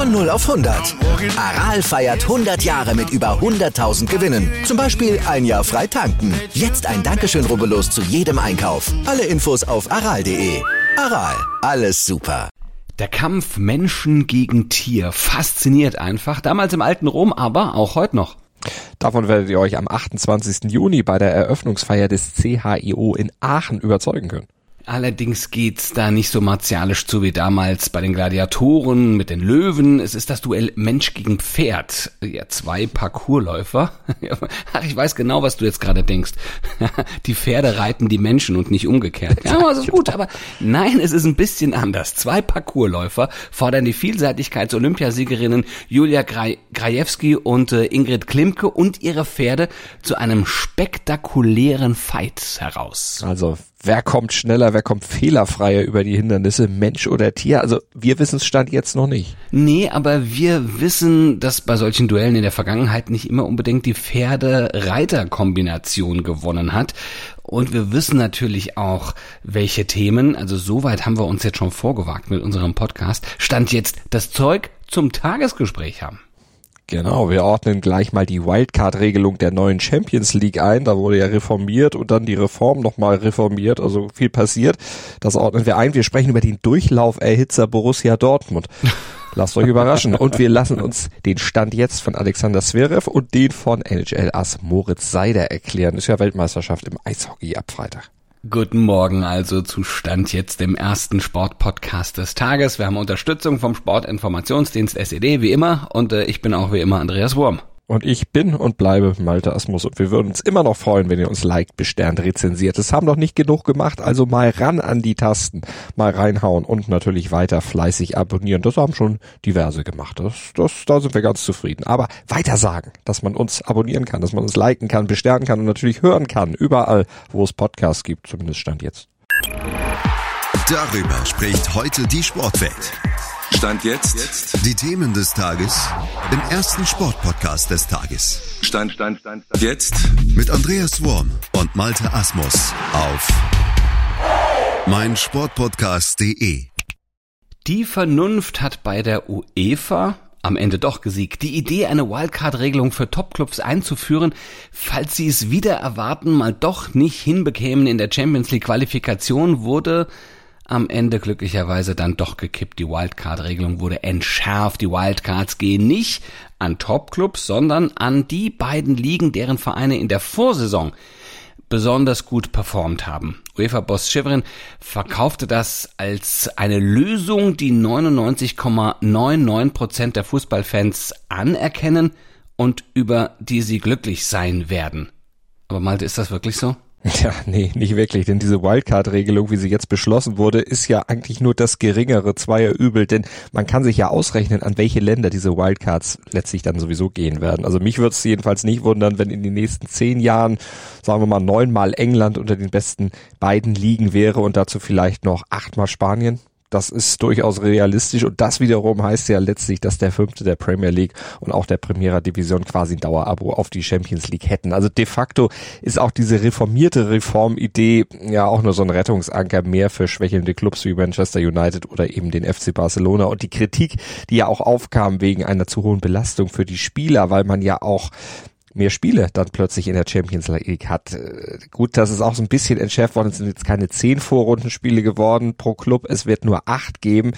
Von 0 auf 100. Aral feiert 100 Jahre mit über 100.000 Gewinnen. Zum Beispiel ein Jahr frei tanken. Jetzt ein Dankeschön, rubbellos zu jedem Einkauf. Alle Infos auf aral.de. Aral, alles super. Der Kampf Menschen gegen Tier fasziniert einfach. Damals im alten Rom, aber auch heute noch. Davon werdet ihr euch am 28. Juni bei der Eröffnungsfeier des CHIO in Aachen überzeugen können. Allerdings geht's da nicht so martialisch zu wie damals bei den Gladiatoren mit den Löwen. Es ist das Duell Mensch gegen Pferd. Ja, zwei Parkourläufer. Ach, ich weiß genau, was du jetzt gerade denkst. Die Pferde reiten die Menschen und nicht umgekehrt. Ja, das ist gut, aber nein, es ist ein bisschen anders. Zwei Parkourläufer fordern die Vielseitigkeits-Olympiasiegerinnen Julia Grajewski und äh, Ingrid Klimke und ihre Pferde zu einem spektakulären Fight heraus. Also wer kommt schneller, wer kommt fehlerfreier über die Hindernisse, Mensch oder Tier? Also wir wissen es stand jetzt noch nicht. Nee, aber wir wissen, dass bei solchen Duellen in der Vergangenheit nicht immer unbedingt die Pferde-Reiter-Kombination gewonnen hat. Und wir wissen natürlich auch, welche Themen, also soweit haben wir uns jetzt schon vorgewagt mit unserem Podcast, stand jetzt das Zeug zum Tagesgespräch haben. Genau, wir ordnen gleich mal die Wildcard-Regelung der neuen Champions League ein. Da wurde ja reformiert und dann die Reform nochmal reformiert, also viel passiert. Das ordnen wir ein. Wir sprechen über den Durchlauferhitzer Borussia Dortmund. Lasst euch überraschen. Und wir lassen uns den Stand jetzt von Alexander Zverev und den von NHL-Ass Moritz Seider erklären. Ist ja Weltmeisterschaft im Eishockey ab Freitag. Guten Morgen also zu Stand jetzt dem ersten Sportpodcast des Tages. Wir haben Unterstützung vom Sportinformationsdienst SED wie immer und äh, ich bin auch wie immer Andreas Wurm. Und ich bin und bleibe Malte Asmus und wir würden uns immer noch freuen, wenn ihr uns liked, besternt, rezensiert. Es haben noch nicht genug gemacht, also mal ran an die Tasten, mal reinhauen und natürlich weiter fleißig abonnieren. Das haben schon diverse gemacht. Das, das, da sind wir ganz zufrieden. Aber weiter sagen, dass man uns abonnieren kann, dass man uns liken kann, besternen kann und natürlich hören kann, überall, wo es Podcasts gibt, zumindest Stand jetzt. Darüber spricht heute die Sportwelt. Stand jetzt. Die Themen des Tages im ersten Sportpodcast des Tages. Stand, Stand, Stand, Stand. Jetzt. Mit Andreas Worm und Malte Asmus auf meinsportpodcast.de. Die Vernunft hat bei der UEFA am Ende doch gesiegt. Die Idee, eine Wildcard-Regelung für Topclubs einzuführen, falls sie es wieder erwarten, mal doch nicht hinbekämen in der Champions League Qualifikation, wurde am Ende glücklicherweise dann doch gekippt. Die Wildcard-Regelung wurde entschärft. Die Wildcards gehen nicht an Topclubs, sondern an die beiden Ligen, deren Vereine in der Vorsaison besonders gut performt haben. UEFA-Boss Schivrin verkaufte das als eine Lösung, die 99,99 Prozent der Fußballfans anerkennen und über die sie glücklich sein werden. Aber Malte, ist das wirklich so? Ja, nee, nicht wirklich, denn diese Wildcard-Regelung, wie sie jetzt beschlossen wurde, ist ja eigentlich nur das geringere zweier Übel, denn man kann sich ja ausrechnen, an welche Länder diese Wildcards letztlich dann sowieso gehen werden. Also mich würde es jedenfalls nicht wundern, wenn in den nächsten zehn Jahren, sagen wir mal, neunmal England unter den besten beiden Ligen wäre und dazu vielleicht noch achtmal Spanien. Das ist durchaus realistisch und das wiederum heißt ja letztlich, dass der Fünfte der Premier League und auch der Primera Division quasi ein Dauerabo auf die Champions League hätten. Also de facto ist auch diese reformierte Reformidee ja auch nur so ein Rettungsanker mehr für schwächelnde Clubs wie Manchester United oder eben den FC Barcelona und die Kritik, die ja auch aufkam wegen einer zu hohen Belastung für die Spieler, weil man ja auch mehr Spiele dann plötzlich in der Champions League hat. Äh, gut, das ist auch so ein bisschen entschärft worden. Es sind jetzt keine zehn Vorrundenspiele geworden pro Club. Es wird nur acht geben.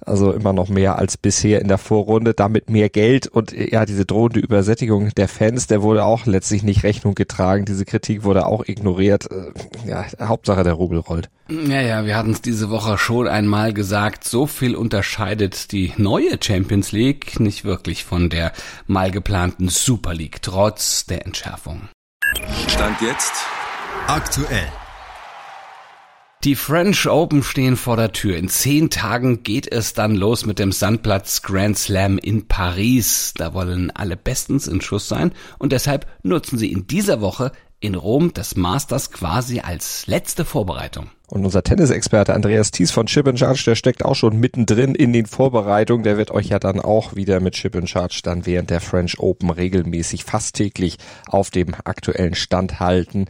Also immer noch mehr als bisher in der Vorrunde. Damit mehr Geld und äh, ja, diese drohende Übersättigung der Fans, der wurde auch letztlich nicht Rechnung getragen. Diese Kritik wurde auch ignoriert. Äh, ja, Hauptsache der Rubel rollt. Ja, ja, wir hatten es diese Woche schon einmal gesagt. So viel unterscheidet die neue Champions League nicht wirklich von der mal geplanten Super League. Trotz trotz der Entschärfung. Stand jetzt aktuell. Die French Open stehen vor der Tür. In zehn Tagen geht es dann los mit dem Sandplatz Grand Slam in Paris. Da wollen alle bestens in Schuss sein und deshalb nutzen sie in dieser Woche in Rom das Masters quasi als letzte Vorbereitung. Und unser Tennisexperte Andreas Thies von Chip and Charge, der steckt auch schon mittendrin in den Vorbereitungen. Der wird euch ja dann auch wieder mit Chip and Charge dann während der French Open regelmäßig fast täglich auf dem aktuellen Stand halten.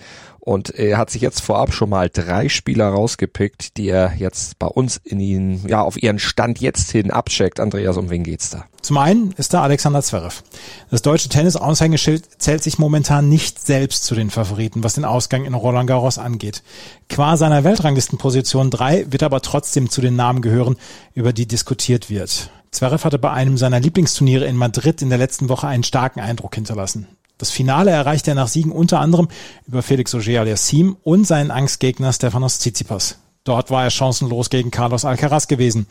Und er hat sich jetzt vorab schon mal drei Spieler rausgepickt, die er jetzt bei uns in ihn, ja, auf ihren Stand jetzt hin abcheckt. Andreas, um wen geht's da? Zum einen ist da Alexander Zverev. Das deutsche Tennis-Aushängeschild zählt sich momentan nicht selbst zu den Favoriten, was den Ausgang in Roland Garros angeht. Qua seiner Weltranglistenposition 3 wird aber trotzdem zu den Namen gehören, über die diskutiert wird. Zverev hatte bei einem seiner Lieblingsturniere in Madrid in der letzten Woche einen starken Eindruck hinterlassen. Das Finale erreichte er nach Siegen unter anderem über Felix Auger-Aliassime und seinen Angstgegner Stefanos Tsitsipas. Dort war er chancenlos gegen Carlos Alcaraz gewesen.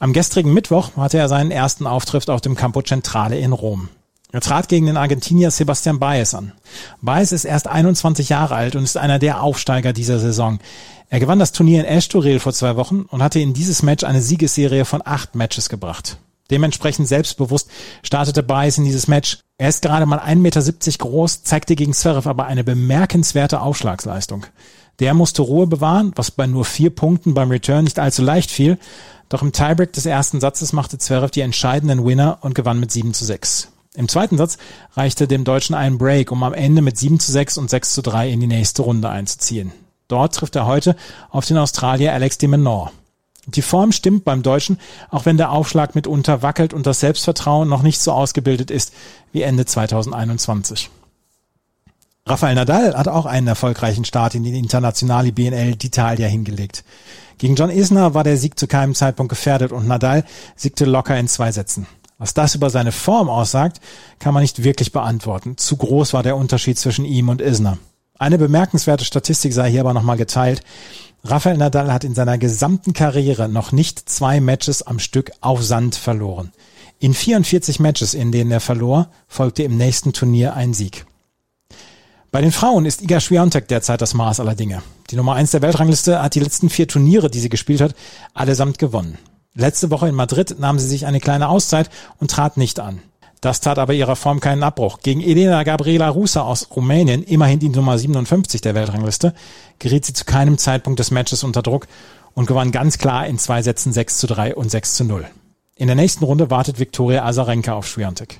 Am gestrigen Mittwoch hatte er seinen ersten Auftritt auf dem Campo Centrale in Rom. Er trat gegen den Argentinier Sebastian Baez an. Baez ist erst 21 Jahre alt und ist einer der Aufsteiger dieser Saison. Er gewann das Turnier in Estoril vor zwei Wochen und hatte in dieses Match eine Siegesserie von acht Matches gebracht. Dementsprechend selbstbewusst startete Baez in dieses Match. Er ist gerade mal 1,70 Meter groß, zeigte gegen Zverev aber eine bemerkenswerte Aufschlagsleistung. Der musste Ruhe bewahren, was bei nur vier Punkten beim Return nicht allzu leicht fiel. Doch im Tiebreak des ersten Satzes machte Zverev die entscheidenden Winner und gewann mit 7 zu 6. Im zweiten Satz reichte dem Deutschen ein Break, um am Ende mit 7 zu 6 und 6 zu 3 in die nächste Runde einzuziehen. Dort trifft er heute auf den Australier Alex de Menor. Die Form stimmt beim Deutschen, auch wenn der Aufschlag mitunter wackelt und das Selbstvertrauen noch nicht so ausgebildet ist wie Ende 2021. Rafael Nadal hat auch einen erfolgreichen Start in die internationale BNL d'Italia hingelegt. Gegen John Isner war der Sieg zu keinem Zeitpunkt gefährdet und Nadal siegte locker in zwei Sätzen. Was das über seine Form aussagt, kann man nicht wirklich beantworten. Zu groß war der Unterschied zwischen ihm und Isner. Eine bemerkenswerte Statistik sei hier aber nochmal geteilt. Rafael Nadal hat in seiner gesamten Karriere noch nicht zwei Matches am Stück auf Sand verloren. In 44 Matches, in denen er verlor, folgte im nächsten Turnier ein Sieg. Bei den Frauen ist Iga Swiatek derzeit das Maß aller Dinge. Die Nummer eins der Weltrangliste hat die letzten vier Turniere, die sie gespielt hat, allesamt gewonnen. Letzte Woche in Madrid nahm sie sich eine kleine Auszeit und trat nicht an. Das tat aber ihrer Form keinen Abbruch. Gegen Elena Gabriela Rusa aus Rumänien, immerhin die Nummer 57 der Weltrangliste, geriet sie zu keinem Zeitpunkt des Matches unter Druck und gewann ganz klar in zwei Sätzen 6 zu 3 und 6 zu 0. In der nächsten Runde wartet Viktoria Azarenka auf Swiatek.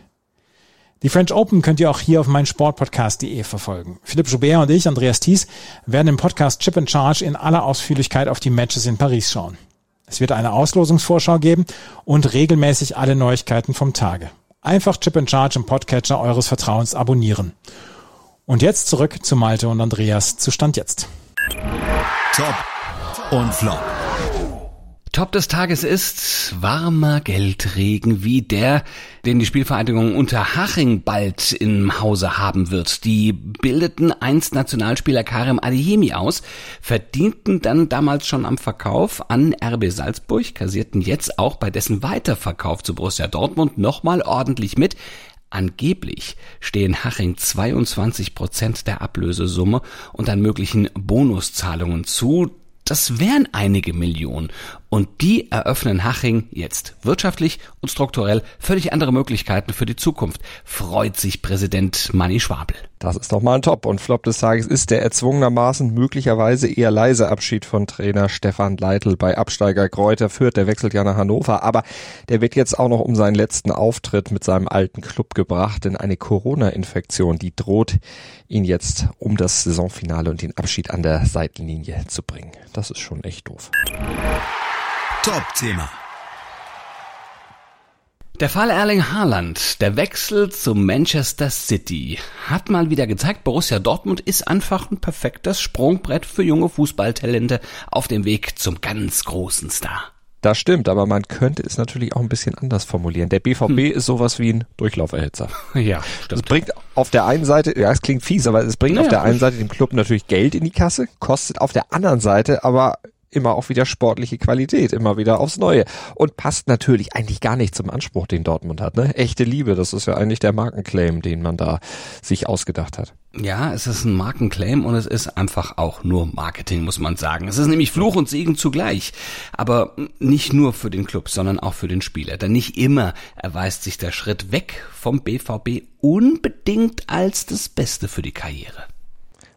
Die French Open könnt ihr auch hier auf meinsportpodcast.de verfolgen. Philipp Joubert und ich, Andreas Thies, werden im Podcast Chip and Charge in aller Ausführlichkeit auf die Matches in Paris schauen. Es wird eine Auslosungsvorschau geben und regelmäßig alle Neuigkeiten vom Tage. Einfach Chip and Charge im Podcatcher eures Vertrauens abonnieren. Und jetzt zurück zu Malte und Andreas zu Stand jetzt. Top und Flop. Top des Tages ist warmer Geldregen wie der, den die Spielvereinigung Unterhaching bald im Hause haben wird. Die bildeten einst Nationalspieler Karim Adeyemi aus, verdienten dann damals schon am Verkauf an RB Salzburg, kassierten jetzt auch bei dessen Weiterverkauf zu Borussia Dortmund nochmal ordentlich mit. Angeblich stehen Haching 22 Prozent der Ablösesumme und an möglichen Bonuszahlungen zu. Das wären einige Millionen. Und die eröffnen Haching jetzt wirtschaftlich und strukturell völlig andere Möglichkeiten für die Zukunft, freut sich Präsident Manni Schwabel. Das ist doch mal ein Top. Und Flop des Tages ist der erzwungenermaßen möglicherweise eher leise Abschied von Trainer Stefan Leitl bei Absteiger Kräuter Fürth. Der wechselt ja nach Hannover, aber der wird jetzt auch noch um seinen letzten Auftritt mit seinem alten Club gebracht, denn eine Corona-Infektion, die droht ihn jetzt um das Saisonfinale und den Abschied an der Seitenlinie zu bringen. Das ist schon echt doof. Top-Thema. Der Fall Erling Haaland, der Wechsel zu Manchester City, hat mal wieder gezeigt, Borussia Dortmund ist einfach ein perfektes Sprungbrett für junge Fußballtalente auf dem Weg zum ganz großen Star. Das stimmt, aber man könnte es natürlich auch ein bisschen anders formulieren. Der BVB hm. ist sowas wie ein Durchlauferhitzer. Ja, stimmt. Es bringt auf der einen Seite, ja, es klingt fies, aber es bringt naja, auf der einen Seite dem Club natürlich Geld in die Kasse, kostet auf der anderen Seite aber immer auch wieder sportliche Qualität, immer wieder aufs Neue. Und passt natürlich eigentlich gar nicht zum Anspruch, den Dortmund hat. Ne? Echte Liebe, das ist ja eigentlich der Markenclaim, den man da sich ausgedacht hat. Ja, es ist ein Markenclaim und es ist einfach auch nur Marketing, muss man sagen. Es ist nämlich Fluch und Segen zugleich. Aber nicht nur für den Club, sondern auch für den Spieler. Denn nicht immer erweist sich der Schritt weg vom BVB unbedingt als das Beste für die Karriere.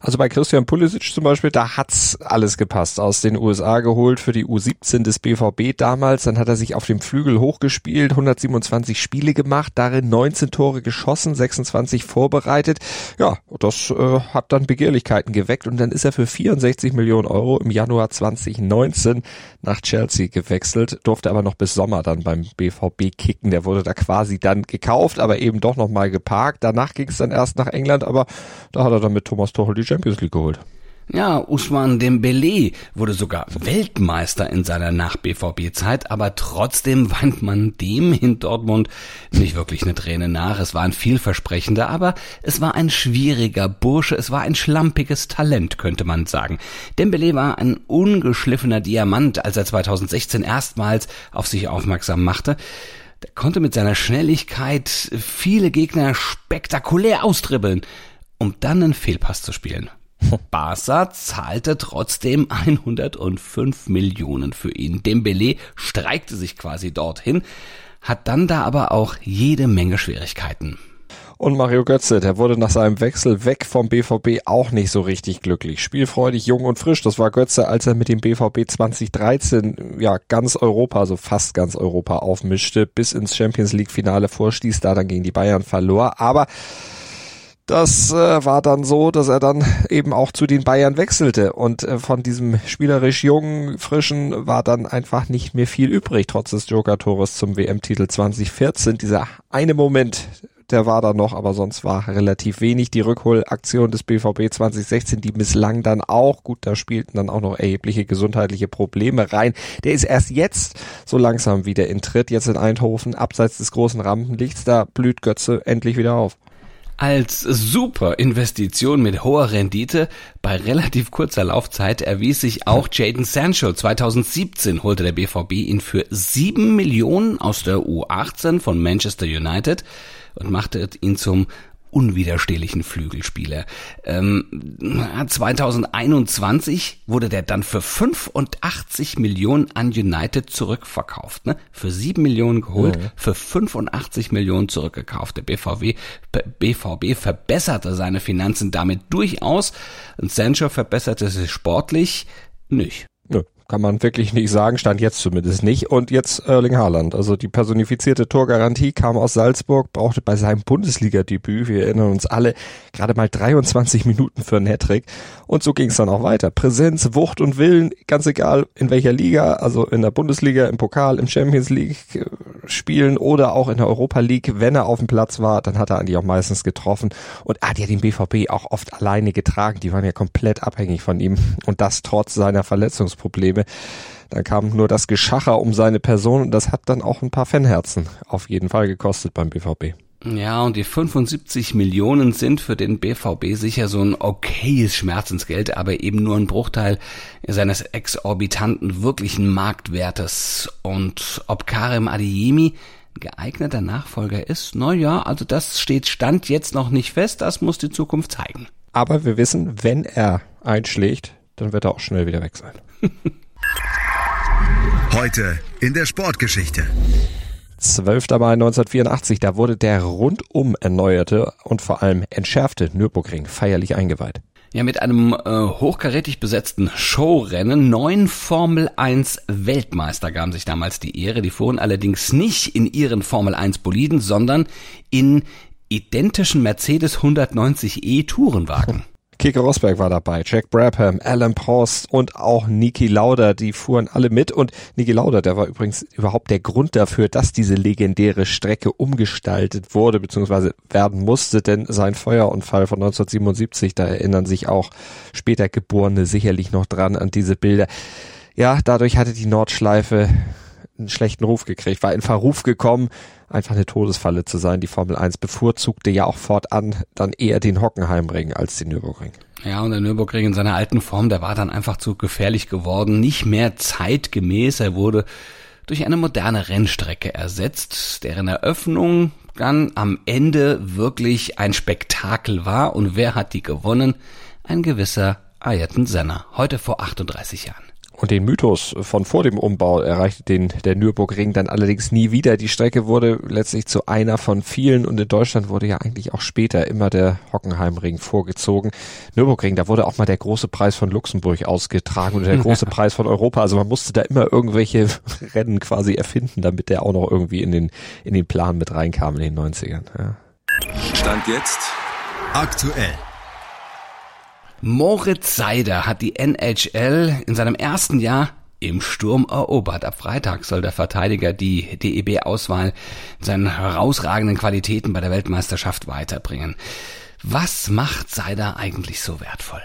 Also bei Christian Pulisic zum Beispiel, da hat's alles gepasst. Aus den USA geholt für die U17 des BVB damals. Dann hat er sich auf dem Flügel hochgespielt, 127 Spiele gemacht, darin 19 Tore geschossen, 26 vorbereitet. Ja, das äh, hat dann Begehrlichkeiten geweckt und dann ist er für 64 Millionen Euro im Januar 2019 nach Chelsea gewechselt, durfte aber noch bis Sommer dann beim BVB kicken. Der wurde da quasi dann gekauft, aber eben doch nochmal geparkt. Danach ging es dann erst nach England, aber da hat er dann mit Thomas Tuchel die Champions League geholt. Ja, Usman Dembele wurde sogar Weltmeister in seiner Nach-BVB-Zeit, aber trotzdem weint man dem in Dortmund nicht wirklich eine Träne nach. Es war ein vielversprechender, aber es war ein schwieriger Bursche, es war ein schlampiges Talent, könnte man sagen. Dembele war ein ungeschliffener Diamant, als er 2016 erstmals auf sich aufmerksam machte. Der konnte mit seiner Schnelligkeit viele Gegner spektakulär austribbeln um dann einen Fehlpass zu spielen. Barca zahlte trotzdem 105 Millionen für ihn. Dembele streikte sich quasi dorthin, hat dann da aber auch jede Menge Schwierigkeiten. Und Mario Götze, der wurde nach seinem Wechsel weg vom BVB auch nicht so richtig glücklich. Spielfreudig, jung und frisch, das war Götze, als er mit dem BVB 2013 ja ganz Europa, also fast ganz Europa aufmischte, bis ins Champions League Finale vorstieß, da dann gegen die Bayern verlor. Aber das äh, war dann so, dass er dann eben auch zu den Bayern wechselte und äh, von diesem spielerisch jungen, frischen war dann einfach nicht mehr viel übrig, trotz des Joker-Tores zum WM-Titel 2014. Dieser eine Moment, der war da noch, aber sonst war relativ wenig. Die Rückholaktion des BVB 2016, die misslang dann auch. Gut, da spielten dann auch noch erhebliche gesundheitliche Probleme rein. Der ist erst jetzt so langsam wieder in Tritt, jetzt in Eindhoven, abseits des großen Rampenlichts. Da blüht Götze endlich wieder auf. Als super Investition mit hoher Rendite bei relativ kurzer Laufzeit erwies sich auch Jaden Sancho. 2017 holte der BVB ihn für sieben Millionen aus der U18 von Manchester United und machte ihn zum unwiderstehlichen Flügelspieler. Ähm, 2021 wurde der dann für 85 Millionen an United zurückverkauft. Ne? Für 7 Millionen geholt, mhm. für 85 Millionen zurückgekauft. Der BVB, BVB verbesserte seine Finanzen damit durchaus und Sancho verbesserte sich sportlich nicht. Kann man wirklich nicht sagen, stand jetzt zumindest nicht. Und jetzt Erling Haaland. Also die personifizierte Torgarantie kam aus Salzburg, brauchte bei seinem Bundesliga-Debüt, wir erinnern uns alle, gerade mal 23 Minuten für einen Hattrick. Und so ging es dann auch weiter. Präsenz, Wucht und Willen, ganz egal in welcher Liga, also in der Bundesliga, im Pokal, im Champions League äh, spielen oder auch in der Europa League, wenn er auf dem Platz war, dann hat er eigentlich auch meistens getroffen. Und er hat ja den BVB auch oft alleine getragen. Die waren ja komplett abhängig von ihm. Und das trotz seiner Verletzungsprobleme. Probleme. Dann kam nur das Geschacher um seine Person und das hat dann auch ein paar Fanherzen auf jeden Fall gekostet beim BVB. Ja, und die 75 Millionen sind für den BVB sicher so ein okayes Schmerzensgeld, aber eben nur ein Bruchteil seines exorbitanten wirklichen Marktwertes. Und ob Karim Adeyemi geeigneter Nachfolger ist, na ja, also das steht Stand jetzt noch nicht fest, das muss die Zukunft zeigen. Aber wir wissen, wenn er einschlägt, dann wird er auch schnell wieder weg sein. Heute in der Sportgeschichte. 12. Mai 1984, da wurde der rundum erneuerte und vor allem entschärfte Nürburgring feierlich eingeweiht. Ja, mit einem äh, hochkarätig besetzten Showrennen. Neun Formel 1 Weltmeister gaben sich damals die Ehre. Die fuhren allerdings nicht in ihren Formel 1 Boliden, sondern in identischen Mercedes 190e Tourenwagen. Keke Rosberg war dabei, Jack Brabham, Alan Prost und auch Niki Lauda, die fuhren alle mit und Niki Lauda, der war übrigens überhaupt der Grund dafür, dass diese legendäre Strecke umgestaltet wurde bzw. werden musste, denn sein Feuerunfall von 1977, da erinnern sich auch später Geborene sicherlich noch dran an diese Bilder. Ja, dadurch hatte die Nordschleife einen schlechten Ruf gekriegt, war in Verruf gekommen, einfach eine Todesfalle zu sein. Die Formel 1 bevorzugte ja auch fortan dann eher den Hockenheimring als den Nürburgring. Ja, und der Nürburgring in seiner alten Form, der war dann einfach zu gefährlich geworden, nicht mehr zeitgemäß. Er wurde durch eine moderne Rennstrecke ersetzt, deren Eröffnung dann am Ende wirklich ein Spektakel war. Und wer hat die gewonnen? Ein gewisser Ayrton Senna, heute vor 38 Jahren. Und den Mythos von vor dem Umbau erreichte den der Nürburgring dann allerdings nie wieder. Die Strecke wurde letztlich zu einer von vielen und in Deutschland wurde ja eigentlich auch später immer der Hockenheimring vorgezogen. Nürburgring, da wurde auch mal der große Preis von Luxemburg ausgetragen oder der große Preis von Europa. Also man musste da immer irgendwelche Rennen quasi erfinden, damit der auch noch irgendwie in den in den Plan mit reinkam in den 90ern. Ja. Stand jetzt aktuell. Moritz Seider hat die NHL in seinem ersten Jahr im Sturm erobert. Ab Freitag soll der Verteidiger die DEB-Auswahl seinen herausragenden Qualitäten bei der Weltmeisterschaft weiterbringen. Was macht Seider eigentlich so wertvoll?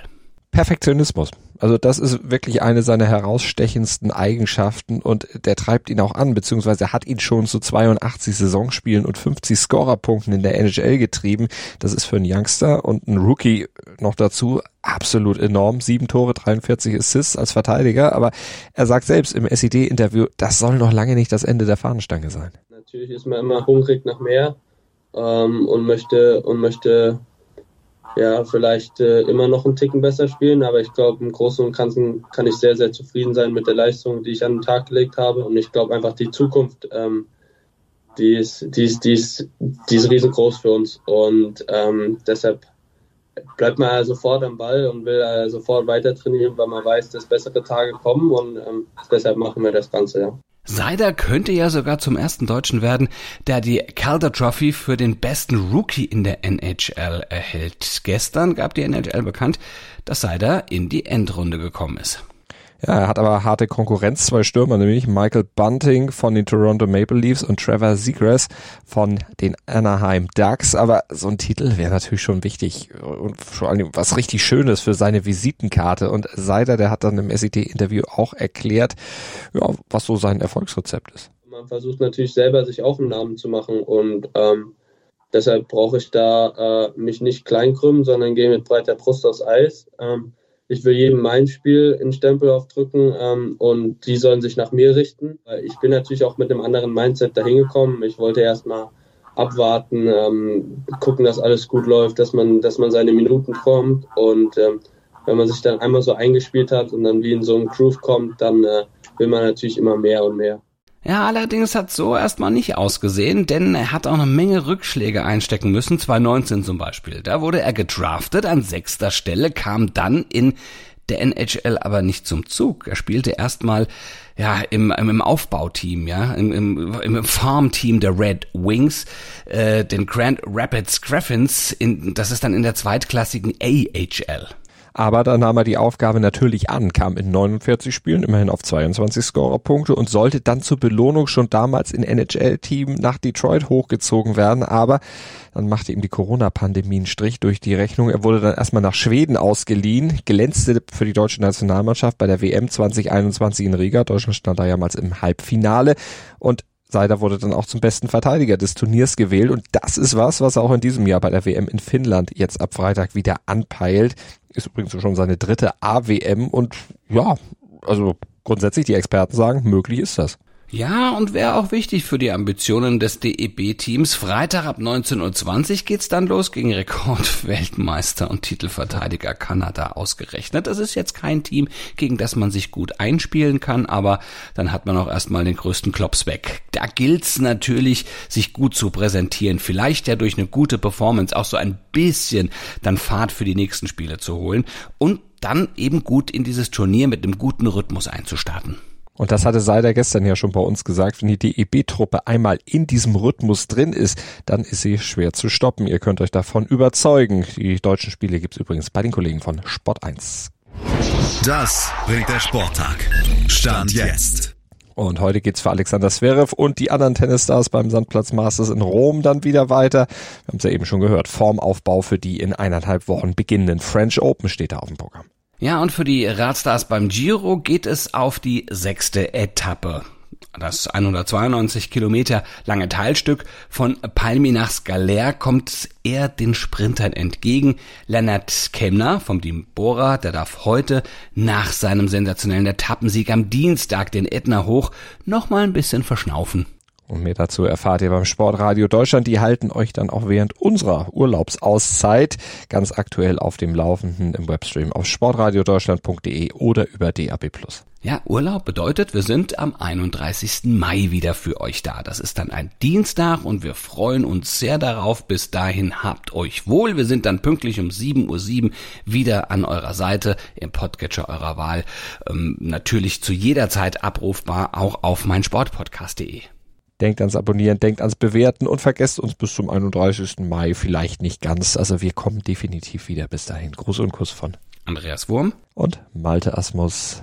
Perfektionismus. Also das ist wirklich eine seiner herausstechendsten Eigenschaften und der treibt ihn auch an, beziehungsweise hat ihn schon zu 82 Saisonspielen und 50 Scorerpunkten in der NHL getrieben. Das ist für einen Youngster und einen Rookie noch dazu absolut enorm. Sieben Tore, 43 Assists als Verteidiger, aber er sagt selbst im SED-Interview, das soll noch lange nicht das Ende der Fahnenstange sein. Natürlich ist man immer hungrig nach mehr ähm, und möchte und möchte ja, vielleicht äh, immer noch einen Ticken besser spielen, aber ich glaube, im Großen und Ganzen kann ich sehr, sehr zufrieden sein mit der Leistung, die ich an den Tag gelegt habe. Und ich glaube einfach, die Zukunft, ähm, die, ist, die, ist, die, ist, die ist riesengroß für uns. Und ähm, deshalb bleibt man sofort am Ball und will äh, sofort weiter trainieren, weil man weiß, dass bessere Tage kommen. Und ähm, deshalb machen wir das Ganze, ja. Seider könnte ja sogar zum ersten Deutschen werden, der die Calder Trophy für den besten Rookie in der NHL erhält. Gestern gab die NHL bekannt, dass Seider in die Endrunde gekommen ist. Ja, er hat aber harte Konkurrenz, zwei Stürmer, nämlich Michael Bunting von den Toronto Maple Leafs und Trevor Seagrass von den Anaheim Ducks. Aber so ein Titel wäre natürlich schon wichtig und vor allem was richtig Schönes für seine Visitenkarte. Und Seider, der hat dann im SET-Interview auch erklärt, ja, was so sein Erfolgsrezept ist. Man versucht natürlich selber sich auch einen Namen zu machen und ähm, deshalb brauche ich da äh, mich nicht kleinkrümmen, sondern gehe mit breiter Brust aufs Eis. Ähm, ich will jedem mein Spiel in Stempel aufdrücken ähm, und die sollen sich nach mir richten. Ich bin natürlich auch mit einem anderen Mindset dahin gekommen. Ich wollte erstmal abwarten, ähm, gucken, dass alles gut läuft, dass man, dass man seine Minuten kommt und ähm, wenn man sich dann einmal so eingespielt hat und dann wie in so einen Groove kommt, dann äh, will man natürlich immer mehr und mehr. Ja, allerdings hat so erstmal nicht ausgesehen, denn er hat auch eine Menge Rückschläge einstecken müssen, 2019 zum Beispiel. Da wurde er gedraftet an sechster Stelle, kam dann in der NHL aber nicht zum Zug. Er spielte erstmal ja im, im Aufbauteam, ja, im, im, im Farmteam der Red Wings, äh, den Grand Rapids Griffins, in, das ist dann in der zweitklassigen AHL. Aber da nahm er die Aufgabe natürlich an, kam in 49 Spielen immerhin auf 22 Scorerpunkte und sollte dann zur Belohnung schon damals in NHL-Team nach Detroit hochgezogen werden. Aber dann machte ihm die Corona-Pandemie einen Strich durch die Rechnung. Er wurde dann erstmal nach Schweden ausgeliehen, glänzte für die deutsche Nationalmannschaft bei der WM 2021 in Riga. Deutschland stand da damals im Halbfinale und Seider wurde dann auch zum besten Verteidiger des Turniers gewählt und das ist was, was er auch in diesem Jahr bei der WM in Finnland jetzt ab Freitag wieder anpeilt. Ist übrigens schon seine dritte AWM und ja, also grundsätzlich die Experten sagen, möglich ist das. Ja, und wäre auch wichtig für die Ambitionen des DEB-Teams. Freitag ab 19.20 Uhr geht's dann los gegen Rekordweltmeister und Titelverteidiger Kanada ausgerechnet. Das ist jetzt kein Team, gegen das man sich gut einspielen kann, aber dann hat man auch erstmal den größten Klops weg. Da gilt's natürlich, sich gut zu präsentieren. Vielleicht ja durch eine gute Performance auch so ein bisschen dann Fahrt für die nächsten Spiele zu holen und dann eben gut in dieses Turnier mit einem guten Rhythmus einzustarten. Und das hatte Seider gestern ja schon bei uns gesagt, wenn die DEB-Truppe einmal in diesem Rhythmus drin ist, dann ist sie schwer zu stoppen. Ihr könnt euch davon überzeugen. Die deutschen Spiele gibt's übrigens bei den Kollegen von Sport 1. Das bringt der Sporttag. Stand jetzt. Und heute geht's für Alexander Zverev und die anderen Tennisstars beim Sandplatz Masters in Rom dann wieder weiter. Wir haben es ja eben schon gehört. Formaufbau für die in eineinhalb Wochen beginnenden French Open steht da auf dem Programm. Ja, und für die Radstars beim Giro geht es auf die sechste Etappe. Das 192 Kilometer lange Teilstück von Palmi nach Skaler kommt eher den Sprintern entgegen. Lennart Kemner vom Team Bora, der darf heute nach seinem sensationellen Etappensieg am Dienstag den Ätna hoch noch mal ein bisschen verschnaufen. Und mehr dazu erfahrt ihr beim Sportradio Deutschland. Die halten euch dann auch während unserer Urlaubsauszeit ganz aktuell auf dem Laufenden im Webstream auf sportradiodeutschland.de oder über DAB+. Ja, Urlaub bedeutet, wir sind am 31. Mai wieder für euch da. Das ist dann ein Dienstag und wir freuen uns sehr darauf. Bis dahin habt euch wohl. Wir sind dann pünktlich um 7.07 Uhr wieder an eurer Seite im Podcatcher eurer Wahl. Ähm, natürlich zu jeder Zeit abrufbar, auch auf meinsportpodcast.de. Denkt ans Abonnieren, denkt ans Bewerten und vergesst uns bis zum 31. Mai vielleicht nicht ganz. Also wir kommen definitiv wieder bis dahin. Gruß und Kuss von Andreas Wurm und Malte Asmus.